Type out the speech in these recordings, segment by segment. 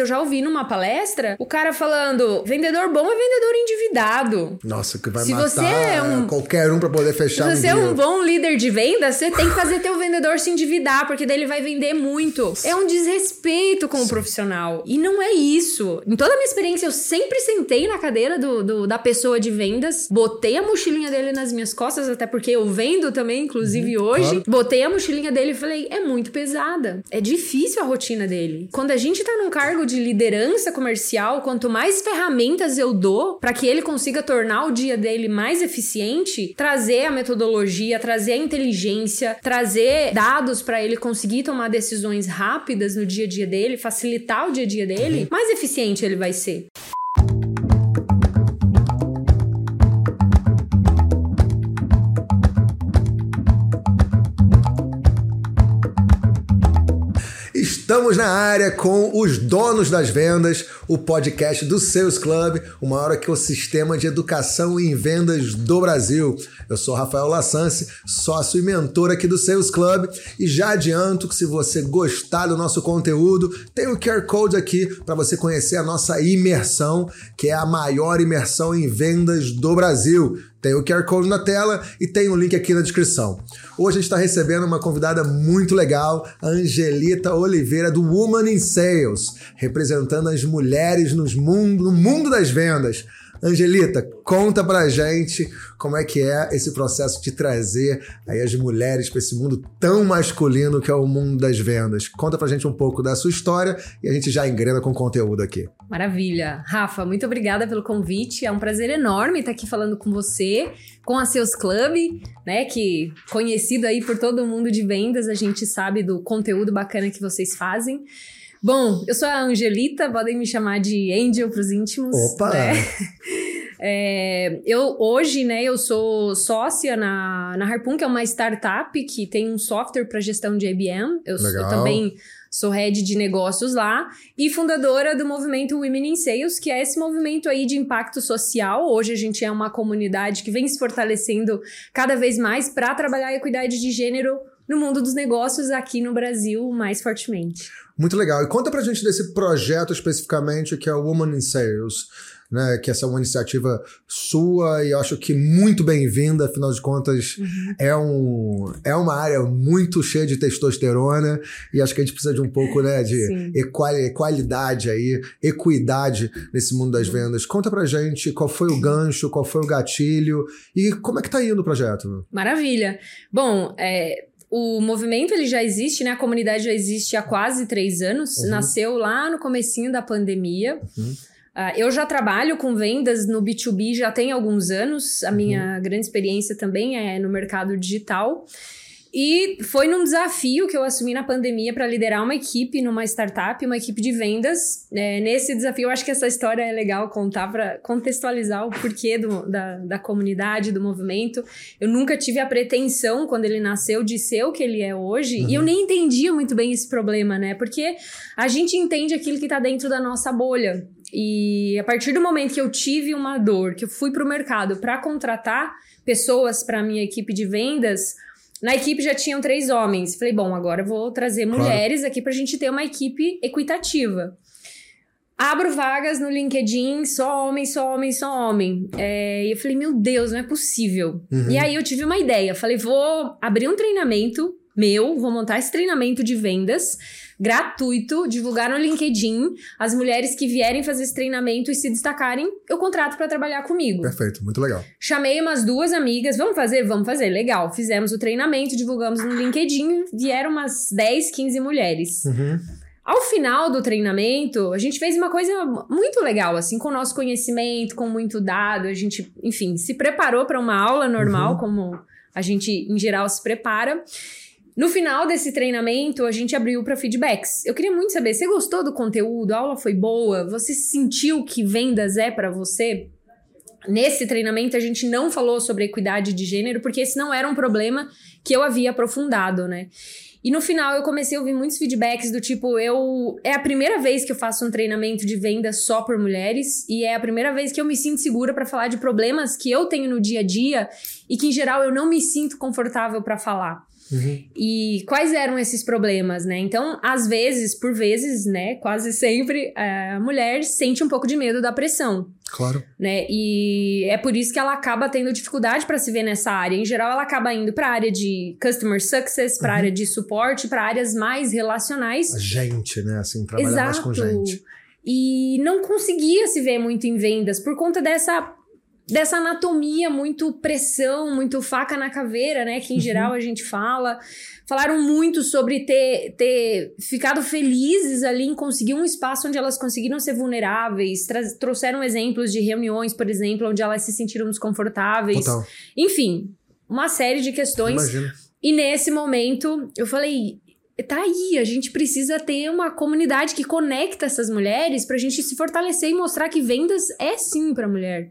Eu já ouvi numa palestra o cara falando: vendedor bom é vendedor endividado. Nossa, que vai Se matar você é um- qualquer um pra poder fechar Se você é um um deal. bom líder de venda, você tem que fazer teu vendedor se endividar, porque daí ele vai vender muito. É um desrespeito com o profissional. E não é isso. Em toda a minha experiência, eu sempre sentei na cadeira do, do- da pessoa de vendas, botei a mochilinha dele nas minhas costas, até porque eu vendo também, inclusive hoje. claro. Botei a mochilinha dele e falei: é muito pesada. É difícil a rotina dele. Quando a gente tá num cargo de liderança comercial, quanto mais ferramentas eu dou para que ele consiga tornar o dia dele mais eficiente, trazer a metodologia, trazer a inteligência, trazer dados para ele conseguir tomar decisões rápidas no dia a dia dele, facilitar o dia a dia dele, mais eficiente ele vai ser. Estamos na área com os donos das vendas, o podcast do Sales Club, o maior ecossistema de educação em vendas do Brasil. Eu sou Rafael Lassance, sócio e mentor aqui do Sales Club e já adianto que se você gostar do nosso conteúdo, tem o QR Code aqui para você conhecer a nossa imersão, que é a maior imersão em vendas do Brasil. Tem o QR Code na tela e tem o link aqui na descrição. Hoje a gente está recebendo uma convidada muito legal, a Angelita Oliveira, do Woman in Sales, representando as mulheres nos mundo, no mundo das vendas. Angelita, conta pra gente como é que é esse processo de trazer aí as mulheres para esse mundo tão masculino que é o mundo das vendas. Conta pra gente um pouco da sua história e a gente já engrena com conteúdo aqui. Maravilha. Rafa, muito obrigada pelo convite. É um prazer enorme estar aqui falando com você, com a Seus Club, né? Que conhecido aí por todo mundo de vendas, a gente sabe do conteúdo bacana que vocês fazem. Bom, eu sou a Angelita, podem me chamar de Angel para os íntimos. Opa! né? É, eu hoje, né, eu sou sócia na, na Harpoon, que é uma startup que tem um software para gestão de IBM. Eu, eu também sou head de negócios lá e fundadora do movimento Women in Sales, que é esse movimento aí de impacto social. Hoje a gente é uma comunidade que vem se fortalecendo cada vez mais para trabalhar a equidade de gênero no mundo dos negócios aqui no Brasil mais fortemente. Muito legal. E conta pra gente desse projeto especificamente que é o Woman in Sales, né? Que essa é uma iniciativa sua e eu acho que muito bem-vinda, afinal de contas, é, um, é uma área muito cheia de testosterona e acho que a gente precisa de um pouco né, de Sim. equali- equalidade aí, equidade nesse mundo das vendas. Conta pra gente qual foi o gancho, qual foi o gatilho e como é que tá indo o projeto. Maravilha. Bom, é, o movimento ele já existe, né? A comunidade já existe há quase três anos. Uhum. Nasceu lá no comecinho da pandemia. Uhum. Ah, eu já trabalho com vendas no B2B já tem alguns anos. A minha grande experiência também é no mercado digital. E foi num desafio que eu assumi na pandemia para liderar uma equipe numa startup, uma equipe de vendas. É, nesse desafio, eu acho que essa história é legal contar para contextualizar o porquê do- da, da comunidade, do movimento. Eu nunca tive a pretensão, quando ele nasceu, de ser o que ele é hoje. E eu nem entendia muito bem esse problema, né? Porque a gente entende aquilo que tá dentro da nossa bolha. E a partir do momento que eu tive uma dor, que eu fui pro mercado para contratar pessoas para minha equipe de vendas, na equipe já tinham três homens. Falei, bom, agora eu vou trazer Claro. mulheres aqui pra gente ter uma equipe equitativa. Abro vagas no LinkedIn, só homem, só homem, só homem. É, e eu falei, meu Deus, não é possível. Uhum. E aí eu tive uma ideia. Falei, vou abrir um treinamento meu, vou montar esse treinamento de vendas gratuito, divulgar no LinkedIn. As mulheres que vierem fazer esse treinamento e se destacarem, eu contrato pra trabalhar comigo. Perfeito, muito legal. Chamei umas duas amigas, vamos fazer? Vamos fazer, legal. Fizemos o treinamento, divulgamos no LinkedIn, vieram umas 10, 15 mulheres. Uhum. Ao final do treinamento, a gente fez uma coisa muito legal, assim, com o nosso conhecimento, com muito dado, a gente, enfim, se preparou para uma aula normal, Uhum. como a gente, em geral, se prepara. No final desse treinamento, a gente abriu para feedbacks. Eu queria muito saber, você gostou do conteúdo? A aula foi boa? Você sentiu que vendas é para você? Nesse treinamento, a gente não falou sobre equidade de gênero, porque esse não era um problema que eu havia aprofundado, né? E no final eu comecei a ouvir muitos feedbacks do tipo, eu é a primeira vez que eu faço um treinamento de venda só por mulheres e é a primeira vez que eu me sinto segura para falar de problemas que eu tenho no dia a dia e que em geral eu não me sinto confortável para falar. Uhum. E quais eram esses problemas, né? Então, às vezes, por vezes, né, quase sempre, a mulher sente um pouco de medo da pressão. Claro. Né? E é por isso que ela acaba tendo dificuldade para se ver nessa área. Em geral, ela acaba indo para a área de customer success, para a uhum. área de suporte, para áreas mais relacionais. A gente, né? Assim, trabalhar Exato. mais com gente. E não conseguia se ver muito em vendas por conta dessa dessa anatomia muito pressão, muito faca na caveira, né? Que em uhum. geral a gente fala. Falaram muito sobre ter, ter ficado felizes ali em conseguir um espaço onde elas conseguiram ser vulneráveis. trouxeram exemplos de reuniões, por exemplo, onde elas se sentiram desconfortáveis. Total. Enfim, uma série de questões. Imagina. E nesse momento, eu falei, tá aí, a gente precisa ter uma comunidade que conecta essas mulheres pra gente se fortalecer e mostrar que vendas é sim pra mulher.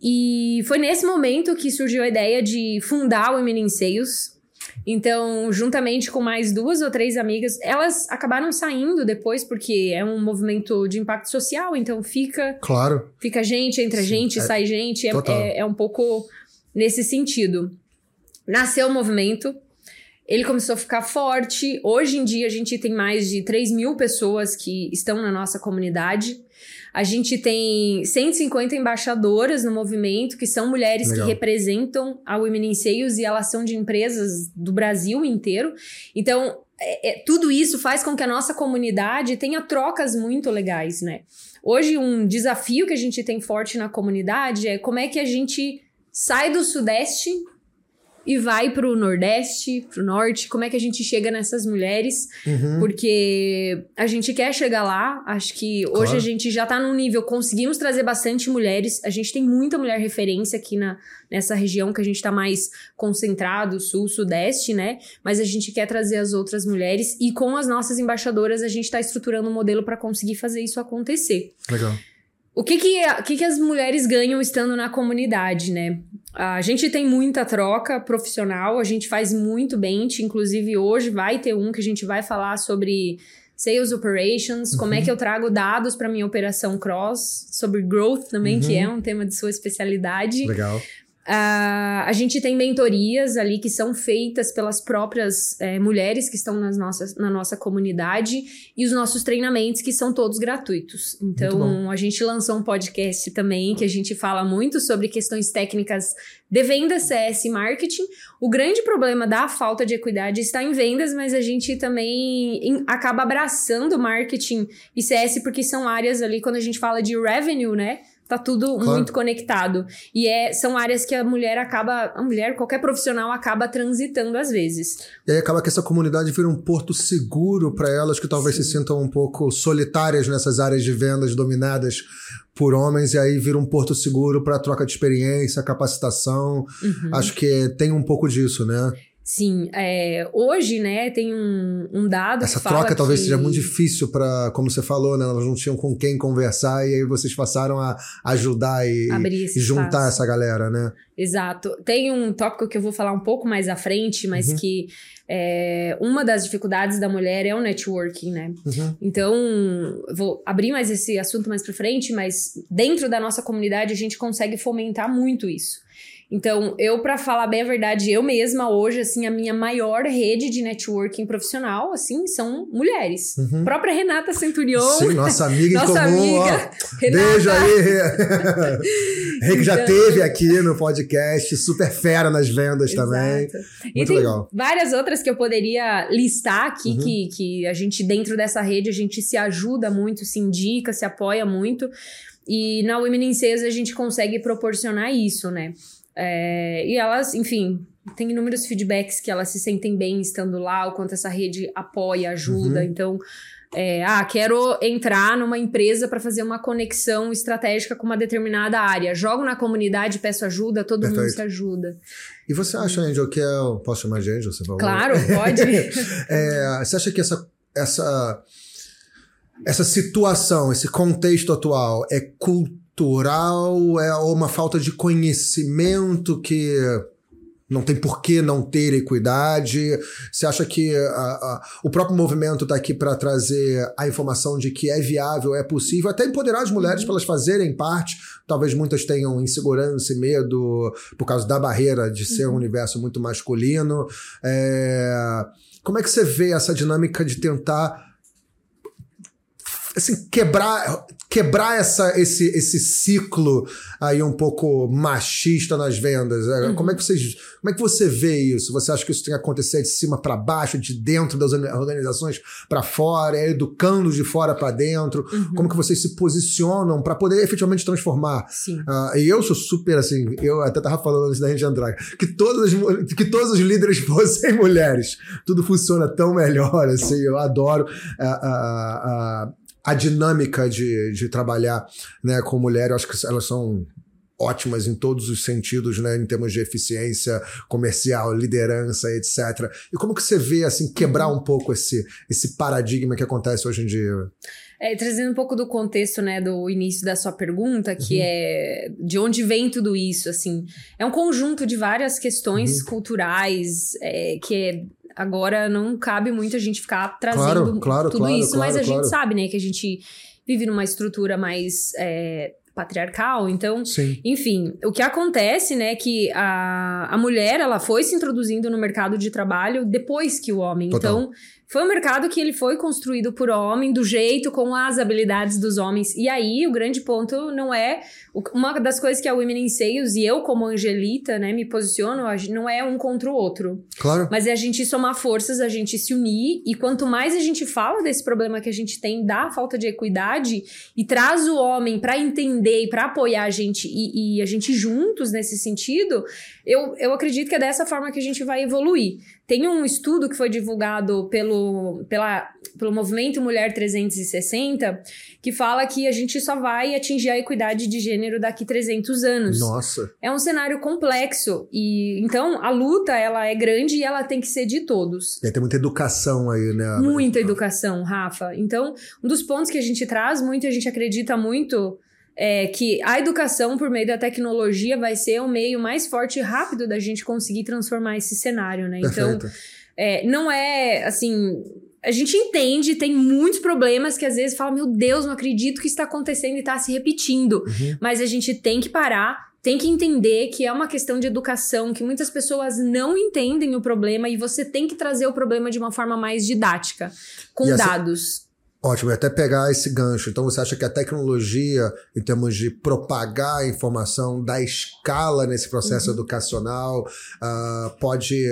E foi nesse momento que surgiu a ideia de fundar o Women in Sales. Então, juntamente com mais duas ou três amigas, elas acabaram saindo depois, porque é um movimento de impacto social, então fica. Claro. Fica gente, entra Sim, gente, é, sai gente. É, é, é um pouco nesse sentido. Nasceu o movimento, ele começou a ficar forte. Hoje em dia, a gente tem mais de 3 mil pessoas que estão na nossa comunidade. A gente tem 150 embaixadoras no movimento, que são mulheres Legal. que representam a Women in Sales e elas são de empresas do Brasil inteiro. Então, é, é, tudo isso faz com que a nossa comunidade tenha trocas muito legais, né? Hoje, um desafio que a gente tem forte na comunidade é como é que a gente sai do Sudeste e vai pro Nordeste, pro Norte. Como é que a gente chega nessas mulheres? Uhum. Porque a gente quer chegar lá. Acho que claro. hoje a gente já tá num nível, conseguimos trazer bastante mulheres. A gente tem muita mulher referência aqui na, nessa região que a gente tá mais concentrado, sul, sudeste, né? Mas a gente quer trazer as outras mulheres e com as nossas embaixadoras a gente tá estruturando um modelo para conseguir fazer isso acontecer. Legal. O que que, que que as mulheres ganham estando na comunidade, né? A gente tem muita troca profissional, a gente faz muito bem, inclusive hoje vai ter um que a gente vai falar sobre sales operations, uhum. como é uhum. que eu trago dados para minha operação cross, sobre growth também, uhum. que é um tema de sua especialidade. Legal. Uh, a gente tem mentorias ali que são feitas pelas próprias é, mulheres que estão nas nossas, na nossa comunidade e os nossos treinamentos que são todos gratuitos. Então, a gente lançou um podcast também que a gente fala muito sobre questões técnicas de vendas, CS e marketing. O grande problema da falta de equidade está em vendas, mas a gente também acaba abraçando marketing e CS porque são áreas ali, quando a gente fala de revenue, né? Tá tudo claro. muito conectado. E é, são áreas que a mulher acaba. A mulher, qualquer profissional, acaba transitando às vezes. E aí acaba que essa comunidade vira um porto seguro para elas que talvez Sim. se sintam um pouco solitárias nessas áreas de vendas dominadas por homens, e aí vira um porto seguro para troca de experiência, capacitação. Uhum. Acho que tem um pouco disso, né? Sim, é, hoje, né, tem um, um dado. Essa troca talvez seja muito difícil para, como você falou, né? Elas não tinham com quem conversar e aí vocês passaram a ajudar e, e juntar espaço. essa galera, né? Exato. Tem um tópico que eu vou falar um pouco mais à frente, mas uhum. que é, uma das dificuldades da mulher é o networking, né? Uhum. Então, vou abrir mais esse assunto mais para frente, mas dentro da nossa comunidade a gente consegue fomentar muito isso. Então, eu, para falar bem a verdade, eu mesma hoje, assim, a minha maior rede de networking profissional, assim, são mulheres. Uhum. Própria Renata Centurion. Sim, nossa amiga nossa em comum. Amiga, ó, beijo aí, Rê. que já então, teve aqui no podcast, super fera nas vendas exato. também. Muito legal. Várias outras que eu poderia listar aqui, uhum. que, que a gente, dentro dessa rede, a gente se ajuda muito, se indica, se apoia muito. E na Women in Sales a gente consegue proporcionar isso, né? É, e elas, enfim, tem inúmeros feedbacks que elas se sentem bem estando lá, o quanto essa rede apoia, ajuda. Uhum. Então, é, ah, quero entrar numa empresa para fazer uma conexão estratégica com uma determinada área. Jogo na comunidade, peço ajuda, todo Perfeito. mundo se ajuda. E você acha, Angel, que é. Posso chamar de Angel? Você falou? Claro, pode. é, você acha que essa, essa, essa situação, esse contexto atual é cultural? É uma falta de conhecimento que não tem por que não ter equidade? Você acha que a, a, o próprio movimento está aqui para trazer a informação de que é viável, é possível, até empoderar as mulheres para elas fazerem parte? Talvez muitas tenham insegurança e medo por causa da barreira de ser um uhum. universo muito masculino. É, como é que você vê essa dinâmica de tentar assim, quebrar, quebrar essa, esse, esse ciclo aí um pouco machista nas vendas. É, uhum. Como é que vocês, como é que você vê isso? Você acha que isso tem que acontecer de cima para baixo, de dentro das organizações para fora, é educando de fora para dentro? Uhum. Como que vocês se posicionam para poder efetivamente transformar? Sim. Uh, e eu sou super assim, eu até tava falando antes da gente entrar, que todas as, que todos os líderes fossem mulheres. Tudo funciona tão melhor assim, eu adoro uh, uh, a dinâmica de, de trabalhar né, com mulher, eu acho que elas são ótimas em todos os sentidos, né, em termos de eficiência comercial, liderança, etc. E como que você vê assim quebrar um pouco esse esse paradigma que acontece hoje em dia? É, trazendo um pouco do contexto, né, do início da sua pergunta, que uhum. é de onde vem tudo isso, assim. É um conjunto de várias questões uhum. culturais é, que Agora não cabe muito a gente ficar trazendo claro, claro, tudo claro, isso, mas a gente sabe, né, que a gente vive numa estrutura mais é, patriarcal, então, Sim. enfim, o que acontece, né, que a, a mulher, ela foi se introduzindo no mercado de trabalho depois que o homem, Total. então foi um mercado que ele foi construído por homem, do jeito, com as habilidades dos homens. E aí, o grande ponto não é... Uma das coisas que a Women in Sales e eu, como Angelita, né, me posiciono, não é um contra o outro. Claro. Mas é a gente somar forças, a gente se unir. E quanto mais a gente fala desse problema que a gente tem da falta de equidade e traz o homem para entender e para apoiar a gente e, e, a gente juntos nesse sentido, eu, eu acredito que é dessa forma que a gente vai evoluir. Tem um estudo que foi divulgado pelo, pela, pelo Movimento Mulher 360 que fala que a gente só vai atingir a equidade de gênero daqui 300 anos. Nossa. É um cenário complexo e então a luta ela é grande e ela tem que ser de todos. E tem muita educação aí, né? Muita educação, Rafa. Então, um dos pontos que a gente traz muito, a gente acredita muito é, que a educação por meio da tecnologia vai ser o meio mais forte e rápido da gente conseguir transformar esse cenário, né? Então, é, não é assim. A gente entende, tem muitos problemas que às vezes fala, meu Deus, não acredito que está acontecendo e está se repetindo. Uhum. Mas a gente tem que parar, tem que entender que é uma questão de educação, que muitas pessoas não entendem o problema e você tem que trazer o problema de uma forma mais didática, com essa, dados. Ótimo, e até pegar esse gancho. Então, você acha que a tecnologia, em termos de propagar a informação, dar escala nesse processo uhum. educacional, uh, pode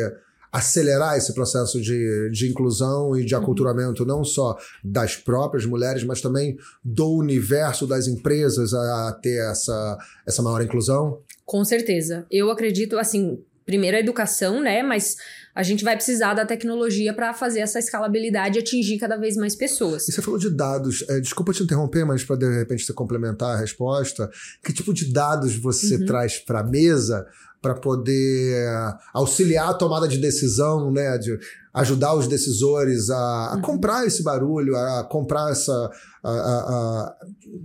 acelerar esse processo de, de inclusão e de uhum. aculturamento, não só das próprias mulheres, mas também do universo das empresas a, a ter essa, essa maior inclusão? Com certeza. Eu acredito, assim, primeiro a educação, né? Mas a gente vai precisar da tecnologia para fazer essa escalabilidade e atingir cada vez mais pessoas. E você falou de dados. É, desculpa te interromper, mas para de repente você complementar a resposta, que tipo de dados você uhum. traz para a mesa para poder auxiliar a tomada de decisão, né? De ajudar os decisores a, a uhum. comprar esse barulho, a comprar essa, a, a,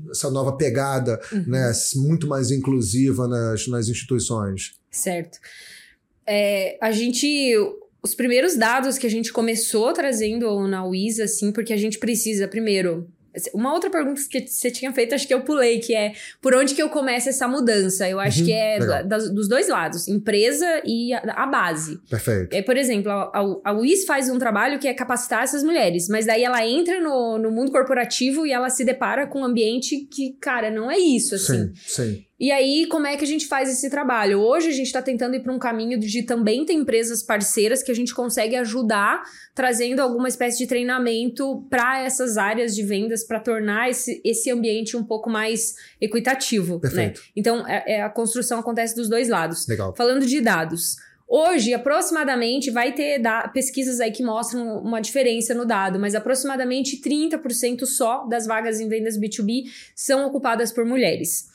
essa nova pegada, uhum. né? Muito mais inclusiva nas, nas instituições. Certo. É, a gente. Os primeiros dados que a gente começou trazendo na WISA, assim, porque a gente precisa, primeiro, uma outra pergunta que você tinha feito, acho que eu pulei, que é por onde que eu começo essa mudança? Eu acho uhum, que é da, dos dois lados, empresa e a, a base. Perfeito. É, por exemplo, a, a, WIS faz um trabalho que é capacitar essas mulheres, mas daí ela entra no, no mundo corporativo e ela se depara com um ambiente que, cara, não é isso, assim. Sim, sim. E aí, como é que a gente faz esse trabalho? Hoje a gente está tentando ir para um caminho de também ter empresas parceiras que a gente consegue ajudar, trazendo alguma espécie de treinamento para essas áreas de vendas, para tornar esse, esse ambiente um pouco mais equitativo. Né? Perfeito. Né? Então, é, é, a construção acontece dos dois lados. Legal. Falando de dados. Hoje, aproximadamente, vai ter pesquisas aí que mostram uma diferença no dado, mas aproximadamente 30% só das vagas em vendas B2B são ocupadas por mulheres.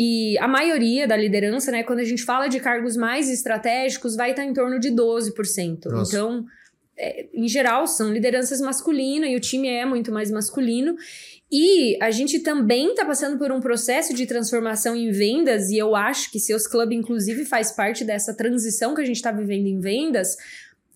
E a maioria da liderança, né, quando a gente fala de cargos mais estratégicos, vai estar em torno de 12%. Nossa. Então, é, em geral, são lideranças masculinas e o time é muito mais masculino. E a gente também está passando por um processo de transformação em vendas, e eu acho que Seus Club, inclusive, faz parte dessa transição que a gente está vivendo em vendas,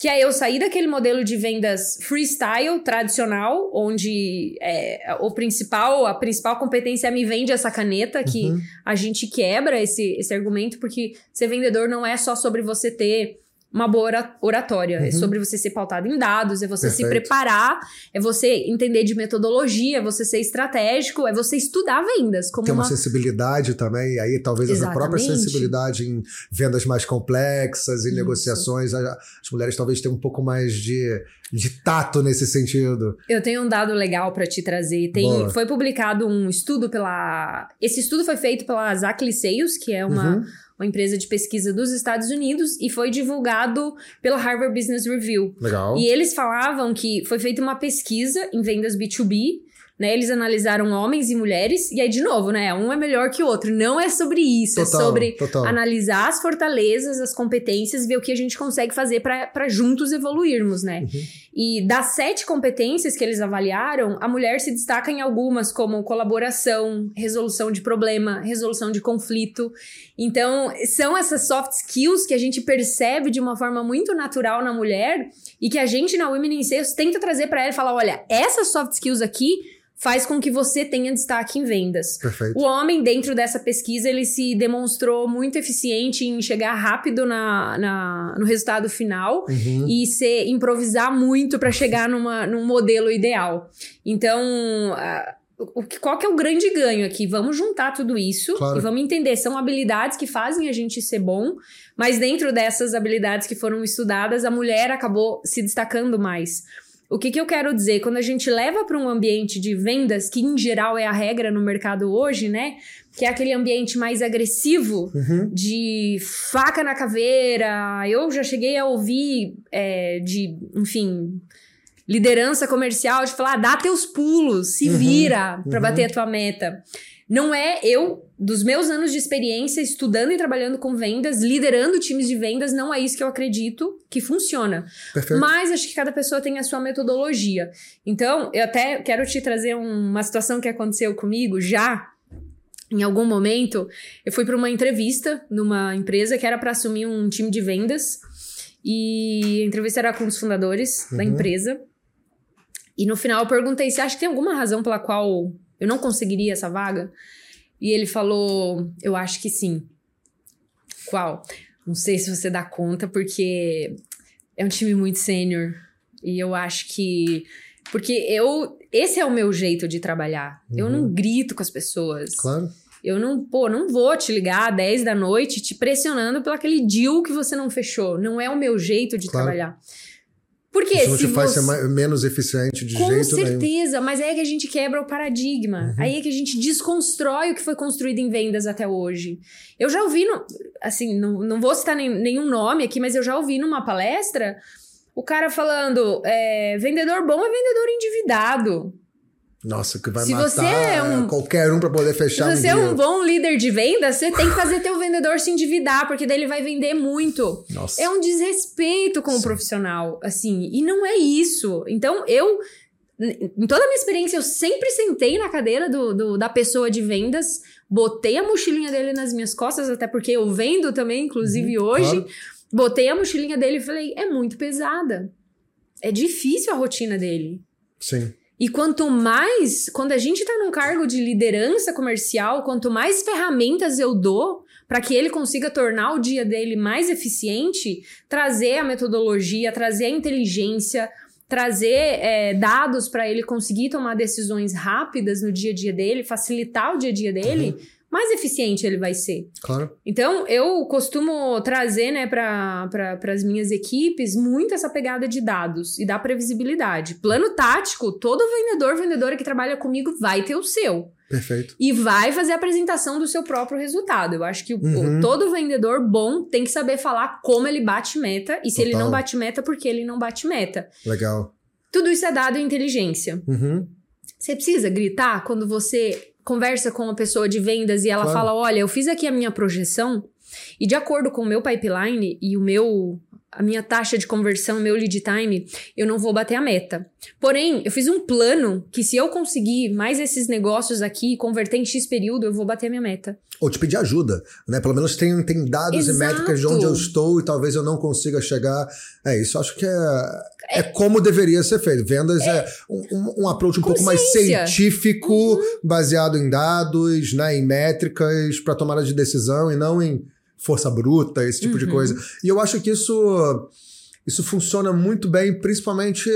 que é eu sair daquele modelo de vendas freestyle tradicional, onde é, o principal, a principal competência é me vende essa caneta, que uhum. a gente quebra esse, esse argumento, porque ser vendedor não é só sobre você ter uma boa oratória. É uhum. É sobre você ser pautado em dados, é você Perfeito. se preparar, é você entender de metodologia, é você ser estratégico, é você estudar vendas. Como Tem uma, uma sensibilidade também, aí talvez Exatamente. essa própria sensibilidade em vendas mais complexas, em Isso. negociações, as mulheres talvez tenham um pouco mais de, de tato nesse sentido. Eu tenho um dado legal para te trazer. Tem, foi publicado um estudo pela. Esse estudo foi feito pela Zack Liceus, que é uma. Uhum uma empresa de pesquisa dos Estados Unidos, e foi divulgado pela Harvard Business Review. Legal. E eles falavam que foi feita uma pesquisa em vendas B2B né? Eles analisaram homens e mulheres, e aí, de novo, né? Um é melhor que o outro. Não é sobre isso, é total, é sobre total. analisar as fortalezas, as competências, ver o que a gente consegue fazer para juntos evoluirmos, né? Uhum. E das sete competências que eles avaliaram, a mulher se destaca em algumas, como colaboração, resolução de problema, resolução de conflito. Então, são essas soft skills que a gente percebe de uma forma muito natural na mulher e que a gente na Women in Sales tenta trazer para ela e falar: olha, essas soft skills aqui faz com que você tenha destaque em vendas. Perfeito. O homem, dentro dessa pesquisa, ele se demonstrou muito eficiente em chegar rápido na, na no resultado final uhum. e ser, improvisar muito para chegar numa, num modelo ideal. Então, qual que é o grande ganho aqui? Vamos juntar tudo isso claro. e vamos entender. São habilidades que fazem a gente ser bom, mas dentro dessas habilidades que foram estudadas, a mulher acabou se destacando mais. O que, que eu quero dizer? Quando a gente leva para um ambiente de vendas, que em geral é a regra no mercado hoje, né? Que é aquele ambiente mais agressivo, uhum. de faca na caveira. Eu já cheguei a ouvir é, de, enfim, liderança comercial de falar: dá teus pulos, se uhum. vira para uhum. bater a tua meta. Não é eu, dos meus anos de experiência, estudando e trabalhando com vendas, liderando times de vendas, não é isso que eu acredito que funciona. Perfeito. Mas acho que cada pessoa tem a sua metodologia. Então, eu até quero te trazer uma situação que aconteceu comigo já. Em algum momento, eu fui para uma entrevista numa empresa que era para assumir um time de vendas. E a entrevista era com os fundadores uhum. da empresa. E no final eu perguntei: você acha que tem alguma razão pela qual eu não conseguiria essa vaga? E ele falou: Eu acho que sim. Qual? Não sei se você dá conta, porque é um time muito sênior. E eu acho que. Porque eu. Esse é o meu jeito de trabalhar. Uhum. Eu não uhum. grito com as pessoas. Claro. Eu não, pô, não vou te ligar às 10 da noite te pressionando pelo aquele deal que você não fechou. Não é o meu jeito de claro. trabalhar. Porque Isso não te faz você... ser menos eficiente de Com jeito nenhum. Com certeza, mas aí é que a gente quebra o paradigma. Uhum. Aí é que a gente desconstrói o que foi construído em vendas até hoje. Eu já ouvi, no, assim, não, não vou citar nem, nenhum nome aqui, mas eu já ouvi numa palestra o cara falando: é, vendedor bom é vendedor endividado. Nossa, que vai se matar é um, qualquer um para poder fechar Se você um é um bom líder de venda, você tem que fazer teu vendedor se endividar, porque daí ele vai vender muito. Nossa. É um desrespeito com Sim. o profissional, assim, e não é isso. Então, eu, em toda a minha experiência, eu sempre sentei na cadeira do, do da pessoa de vendas, botei a mochilinha dele nas minhas costas, até porque eu vendo também, inclusive uhum, hoje, claro. botei a mochilinha dele e falei, é muito pesada. É difícil a rotina dele. Sim. E quanto mais, quando a gente está num cargo de liderança comercial, quanto mais ferramentas eu dou para que ele consiga tornar o dia dele mais eficiente, trazer a metodologia, trazer a inteligência, trazer é, dados para ele conseguir tomar decisões rápidas no dia a dia dele, facilitar o dia a dia dele. Uhum mais eficiente ele vai ser. Claro. Então, eu costumo trazer, né, para pra, as minhas equipes muito essa pegada de dados e da previsibilidade. Plano tático, todo vendedor, vendedora que trabalha comigo vai ter o seu. Perfeito. E vai fazer a apresentação do seu próprio resultado. Eu acho que uhum. o, todo vendedor bom tem que saber falar como ele bate meta e se Total. ele não bate meta, porque ele não bate meta. Legal. Tudo isso é dado em inteligência. Uhum. Você precisa gritar quando você conversa com uma pessoa de vendas e ela claro. fala: Olha, eu fiz aqui a minha projeção e de acordo com o meu pipeline e o meu a minha taxa de conversão, meu lead time, eu não vou bater a meta. Porém, eu fiz um plano que se eu conseguir mais esses negócios aqui, converter em X período, eu vou bater a minha meta. Ou te pedir ajuda, né? Pelo menos tem, tem dados Exato. e métricas de onde eu estou e talvez eu não consiga chegar. É, isso acho que é, é como deveria ser feito. Vendas é, um, um, um approach um pouco mais científico, Uhum. baseado em dados, né, em métricas para tomada de decisão e não em força bruta, esse tipo de Uhum. coisa. E eu acho que isso, isso funciona muito bem, principalmente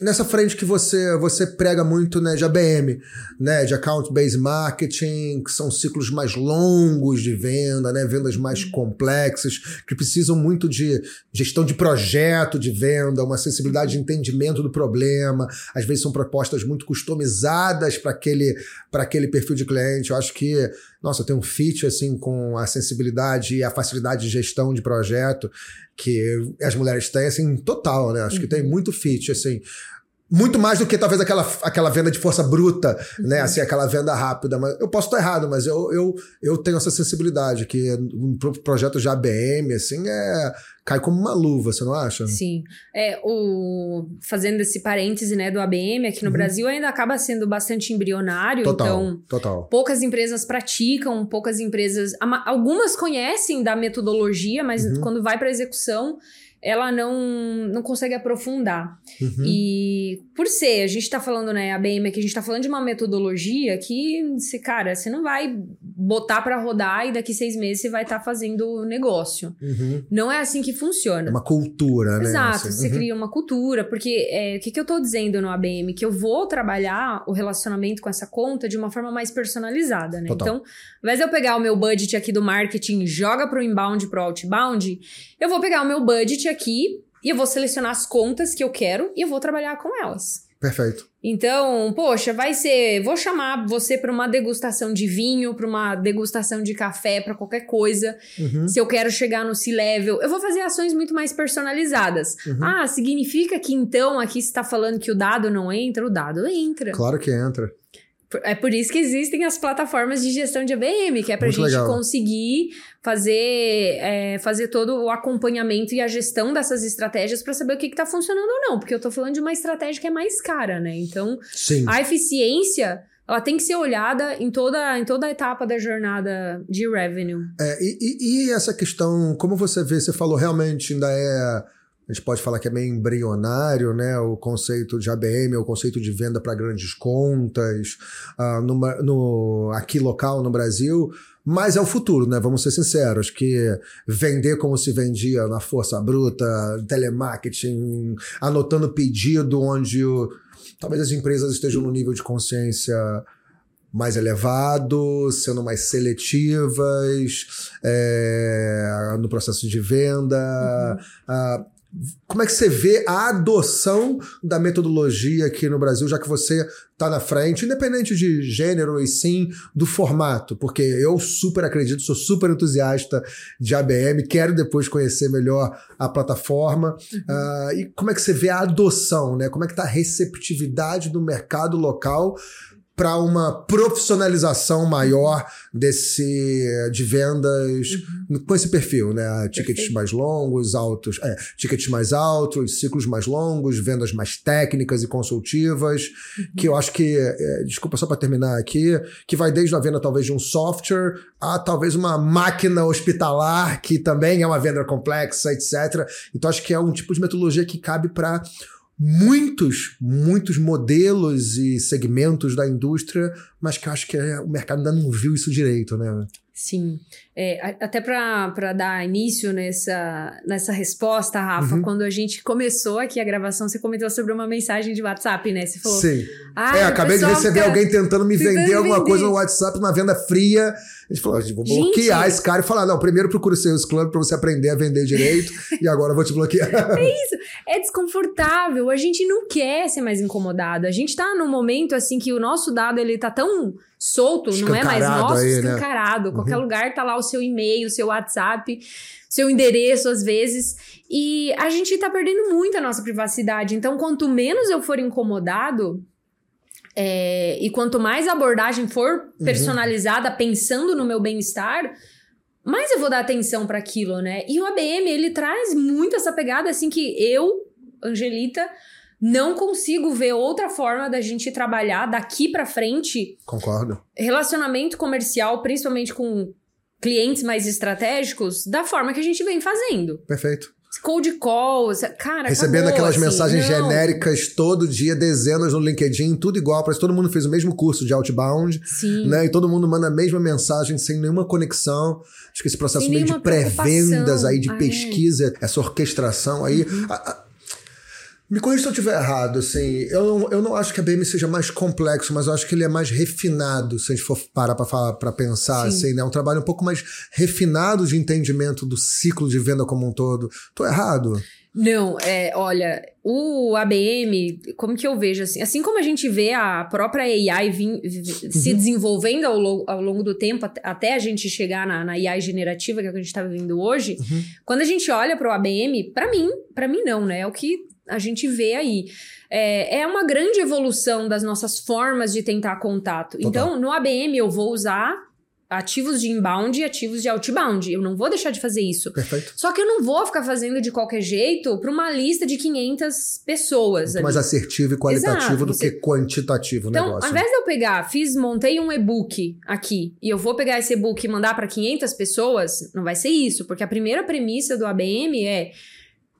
nessa frente que você você prega muito né, de ABM, né, de account based marketing, que são ciclos mais longos de venda, né, vendas mais complexas, que precisam muito de gestão de projeto de venda, uma sensibilidade de entendimento do problema. Às vezes são propostas muito customizadas para aquele para aquele perfil de cliente. Eu acho que nossa, tem um fit assim com a sensibilidade e a facilidade de gestão de projeto que as mulheres têm assim total, né? Acho que tem muito fit assim. Muito mais do que talvez aquela, aquela venda de força bruta, né? Assim, aquela venda rápida. Mas eu posso estar errado, mas eu, eu, eu tenho essa sensibilidade que um pro- projeto de ABM, assim, é, cai como uma luva, você não acha? Sim. É, o, fazendo esse parêntese, né, do ABM, aqui no Brasil ainda acaba sendo bastante embrionário, Total, então total. poucas empresas praticam, poucas empresas. Algumas conhecem da metodologia, mas Uhum. quando vai para execução, ela não, não consegue aprofundar. Uhum. E por ser, a gente tá falando, né, ABM aqui, a gente tá falando de uma metodologia que, você, cara, você não vai botar para rodar e daqui seis meses você vai estar fazendo negócio. Uhum. Não é assim que funciona. Uma cultura, né? Exato, assim. você Uhum. cria uma cultura, porque é, o que, que eu tô dizendo no ABM? Que eu vou trabalhar o relacionamento com essa conta de uma forma mais personalizada, né? Total. Então, ao invés de eu pegar o meu budget aqui do marketing e joga pro inbound, pro outbound, eu vou pegar o meu budget aqui e eu vou selecionar as contas que eu quero e eu vou trabalhar com elas. Perfeito. Então, poxa, vai ser. Vou chamar você para uma degustação de vinho, para uma degustação de café, para qualquer coisa. Uhum. Se eu quero chegar no C-level, eu vou fazer ações muito mais personalizadas. Uhum. Ah, significa que então aqui você está falando que o dado não entra? O dado entra. Claro que entra. É por isso que existem as plataformas de gestão de ABM, que é para a gente legal. conseguir fazer, é, fazer todo o acompanhamento e a gestão dessas estratégias para saber o que está funcionando ou não. Porque eu estou falando de uma estratégia que é mais cara, né? Então, Sim. a eficiência ela tem que ser olhada em toda, em toda a etapa da jornada de revenue. É, e, e- e essa questão, como você vê, você falou realmente ainda é. A gente pode falar que é meio embrionário, né? O conceito de ABM, o conceito de venda para grandes contas, ah, numa- no, aqui local no Brasil. Mas é o futuro, né? Vamos ser sinceros, que vender como se vendia na força bruta, telemarketing, anotando pedido onde o- talvez as empresas estejam no nível de consciência mais elevado, sendo mais seletivas é, no processo de venda. Ah, como é que você vê a adoção da metodologia aqui no Brasil, já que você está na frente, independente de gênero e sim do formato? Porque eu super acredito, sou super entusiasta de ABM, quero depois conhecer melhor a plataforma. Ah, e como é que você vê a adoção, né? Como é que está a receptividade do mercado local para uma profissionalização maior desse de vendas com esse perfil, né? Tickets Perfeito. mais longos, altos, é, tickets mais altos, ciclos mais longos, vendas mais técnicas e consultivas, que eu acho que, é, desculpa só para terminar aqui, que vai desde a venda talvez de um software a talvez uma máquina hospitalar, que também é uma venda complexa, etc. Então acho que é um tipo de metodologia que cabe para muitos, muitos modelos e segmentos da indústria, mas que eu acho que é, o mercado ainda não viu isso direito, né? Sim. É, até para dar início nessa, nessa resposta, Rafa, Uhum. quando a gente começou aqui a gravação, você comentou sobre uma mensagem de WhatsApp, né? Você falou. Sim. Ah, é, acabei de receber fica- alguém tentando me tentando vender alguma vender. coisa no WhatsApp, uma venda fria. A gente falou, a gente vou Gente. bloquear esse cara e falar, não, primeiro procura o Sales Club para você aprender a vender direito e agora eu vou te bloquear. É desconfortável, a gente não quer ser mais incomodado. A gente tá num momento assim que o nosso dado ele tá tão solto, não é mais nosso, aí, né? escancarado. Qualquer lugar tá lá o seu e-mail, o seu WhatsApp, seu endereço às vezes. E a gente tá perdendo muito a nossa privacidade. Então, quanto menos eu for incomodado, é, e quanto mais a abordagem for personalizada, pensando no meu bem-estar, mais eu vou dar atenção para aquilo, né? E o ABM, ele traz muito essa pegada assim que eu, Angelita, não consigo ver outra forma da gente trabalhar daqui para frente. Concordo. Relacionamento comercial, principalmente com clientes mais estratégicos, da forma que a gente vem fazendo. Perfeito. Cold calls, cara. Recebendo acabou, aquelas assim, mensagens não. genéricas todo dia, dezenas no LinkedIn, tudo igual. Parece que todo mundo fez o mesmo curso de outbound, Sim. né? E todo mundo manda a mesma mensagem sem nenhuma conexão. Acho que esse processo meio de pré-vendas aí, de Ah, é. pesquisa, essa orquestração aí. A- a- me corrija se eu estiver errado, assim. Eu não, eu não acho que a BM seja mais complexo, mas eu acho que ele é mais refinado, se a gente for parar pra, falar, pra pensar, Sim. assim, né? Um trabalho um pouco mais refinado de entendimento do ciclo de venda como um todo. Tô errado? Não, é, olha, o ABM, como que eu vejo assim? Assim como a gente vê a própria AI vim- vi- se desenvolvendo ao, lo- ao longo do tempo, at- até a gente chegar na, na AI generativa, que é o que a gente está vivendo hoje, quando a gente olha para o ABM, para mim, para mim não, né? É o que a gente vê aí. É, é uma grande evolução das nossas formas de tentar contato. Total. Então, no ABM, eu vou usar ativos de inbound e ativos de outbound. Eu não vou deixar de fazer isso. Perfeito. Só que eu não vou ficar fazendo de qualquer jeito para uma lista de 500 pessoas. Mais assertivo e qualitativo Exato, do você- que quantitativo o Então, negócio. ao invés de eu pegar, fiz, montei um e-book aqui e eu vou pegar esse e-book e mandar para 500 pessoas, não vai ser isso, porque a primeira premissa do ABM é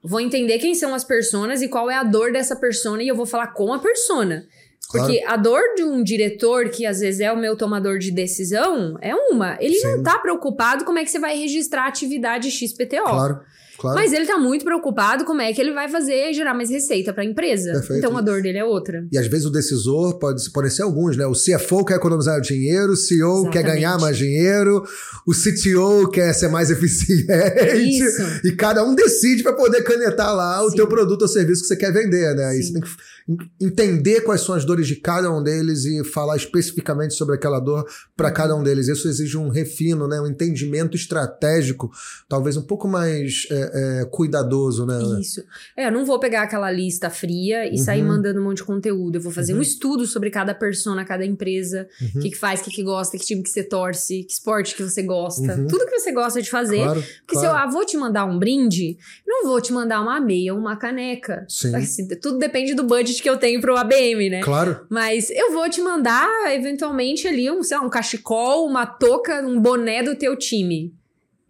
vou entender quem são as personas e qual é a dor dessa persona e eu vou falar com a persona. Porque a dor de um diretor, que às vezes é o meu tomador de decisão, é uma. Ele Sim. não tá preocupado como é que você vai registrar a atividade XPTO. Claro, claro. Mas ele tá muito preocupado como é que ele vai fazer gerar mais receita pra empresa. Perfeito. Então a dor dele é outra. E às vezes o decisor pode, pode ser alguns, né? O CFO quer economizar dinheiro, o CEO quer Exatamente. ganhar mais dinheiro, o CTO quer ser mais eficiente. Isso. E cada um decide para poder canetar lá o Sim. teu produto ou serviço que você quer vender, né? Aí você tem que en- entender quais são as dores de cada um deles e falar especificamente sobre aquela dor para cada um deles. Isso exige um refino, né? Um entendimento estratégico, talvez um pouco mais é, é, cuidadoso, né? Isso. É, eu não vou pegar aquela lista fria e sair Uhum. mandando um monte de conteúdo. Eu vou fazer um estudo sobre cada persona, cada empresa, o Uhum. que, que faz, o que, que gosta, que time que você torce, que esporte que você gosta. Uhum. Tudo que você gosta de fazer. Claro, Porque se eu claro. ah, vou te mandar um brinde, não vou te mandar uma meia ou uma caneca. Sim. Assim, tudo depende do budget que eu tenho pro ABM, né? Claro. Mas eu vou te mandar, eventualmente, ali, um, sei lá, um cachecol, uma touca, um boné do teu time.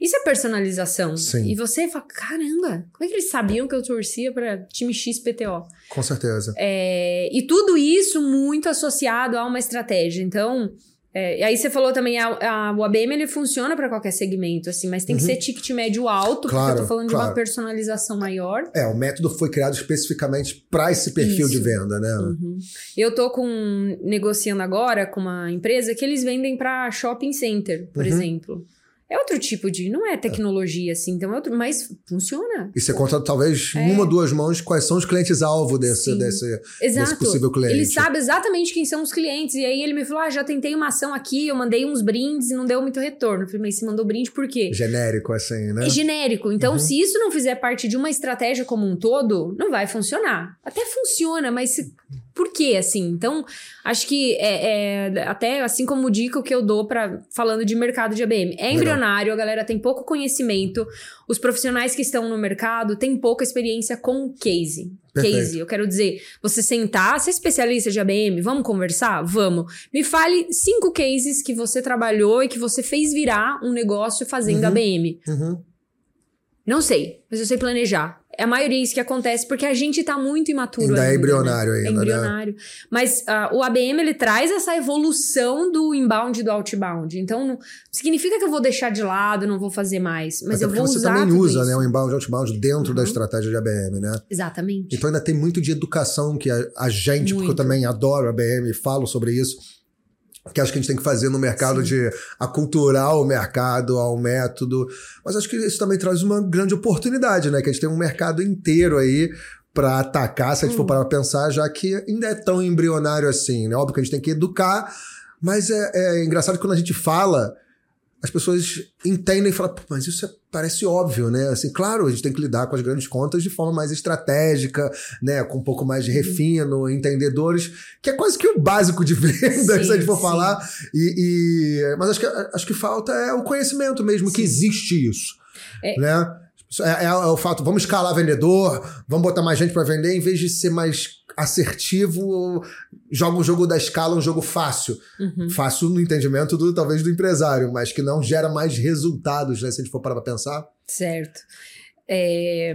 Isso é personalização. Sim. E você fala, caramba, como é que eles sabiam que eu torcia para time XPTO? Com certeza. É, e tudo isso muito associado a uma estratégia. Então, é, aí você falou também, a, a- o ABM ele funciona para qualquer segmento, assim, mas tem que Uhum. ser ticket médio alto, porque Claro, eu tô falando de claro. uma personalização maior. É, o método foi criado especificamente para esse perfil Isso. de venda, né? Uhum. Eu tô com negociando agora com uma empresa que eles vendem para shopping center, por Uhum. exemplo. É outro tipo de, não é tecnologia assim, então é outro, mas funciona. E você conta, talvez, É. em uma ou duas mãos, quais são os clientes-alvo desse, desse, desse possível cliente. Ele sabe exatamente quem são os clientes. E aí ele me falou: Ah, já tentei uma ação aqui, eu mandei uns brindes e não deu muito retorno. Eu falei, mas você mandou brinde por quê? Genérico, assim, né? É genérico. Então, Uhum. se isso não fizer parte de uma estratégia como um todo, não vai funcionar. Até funciona, mas se- por quê, assim? Então, acho que é, é- até assim como dica o que eu dou para falando de mercado de ABM. É embrionário, a galera tem pouco conhecimento. Os profissionais que estão no mercado têm pouca experiência com case. Perfeito. Case, eu quero dizer, você sentar, você é especialista de ABM, vamos conversar? Vamos. Me fale cinco cases que você trabalhou e que você fez virar um negócio fazendo Uhum. ABM. Uhum. Não sei, mas eu sei planejar. É a maioria isso que acontece porque a gente tá muito imaturo Ainda ainda. é embrionário né? ainda, É né? embrionário. Mas ah, o ABM, ele traz essa evolução do inbound e do outbound. Então, não significa que eu vou deixar de lado, não vou fazer mais. Mas Até eu vou você usar também tudo usa isso. né, o inbound e outbound dentro da Uhum. estratégia de ABM, né? Exatamente. Então ainda tem muito de educação que a, a gente, porque eu Muito. também adoro ABM e falo sobre isso, que acho que a gente tem que fazer no mercado Sim. de aculturar o mercado ao método. Mas acho que isso também traz uma grande oportunidade, né? Que a gente tem um mercado inteiro aí para atacar, se a gente for Hum. parar pra pensar, já que ainda é tão embrionário assim, né? Óbvio que a gente tem que educar, mas é, é engraçado que quando a gente fala as pessoas entendem e falam, mas isso é, parece óbvio, né? Assim, claro, a gente tem que lidar com as grandes contas de forma mais estratégica, né? Com um pouco mais de refino, uhum. entendedores, que é quase que o básico de vendas, sim, se a gente for sim. falar. E, e, mas acho que, acho que falta é o conhecimento mesmo, sim. que existe isso. É. Né? É, é, é, o fato, vamos escalar vendedor, vamos botar mais gente para vender, em vez de ser mais assertivo, joga um jogo da escala, um jogo fácil. Uhum. Fácil no entendimento do talvez do empresário, mas que não gera mais resultados, né? Se a gente for parar pra pensar. Certo. É...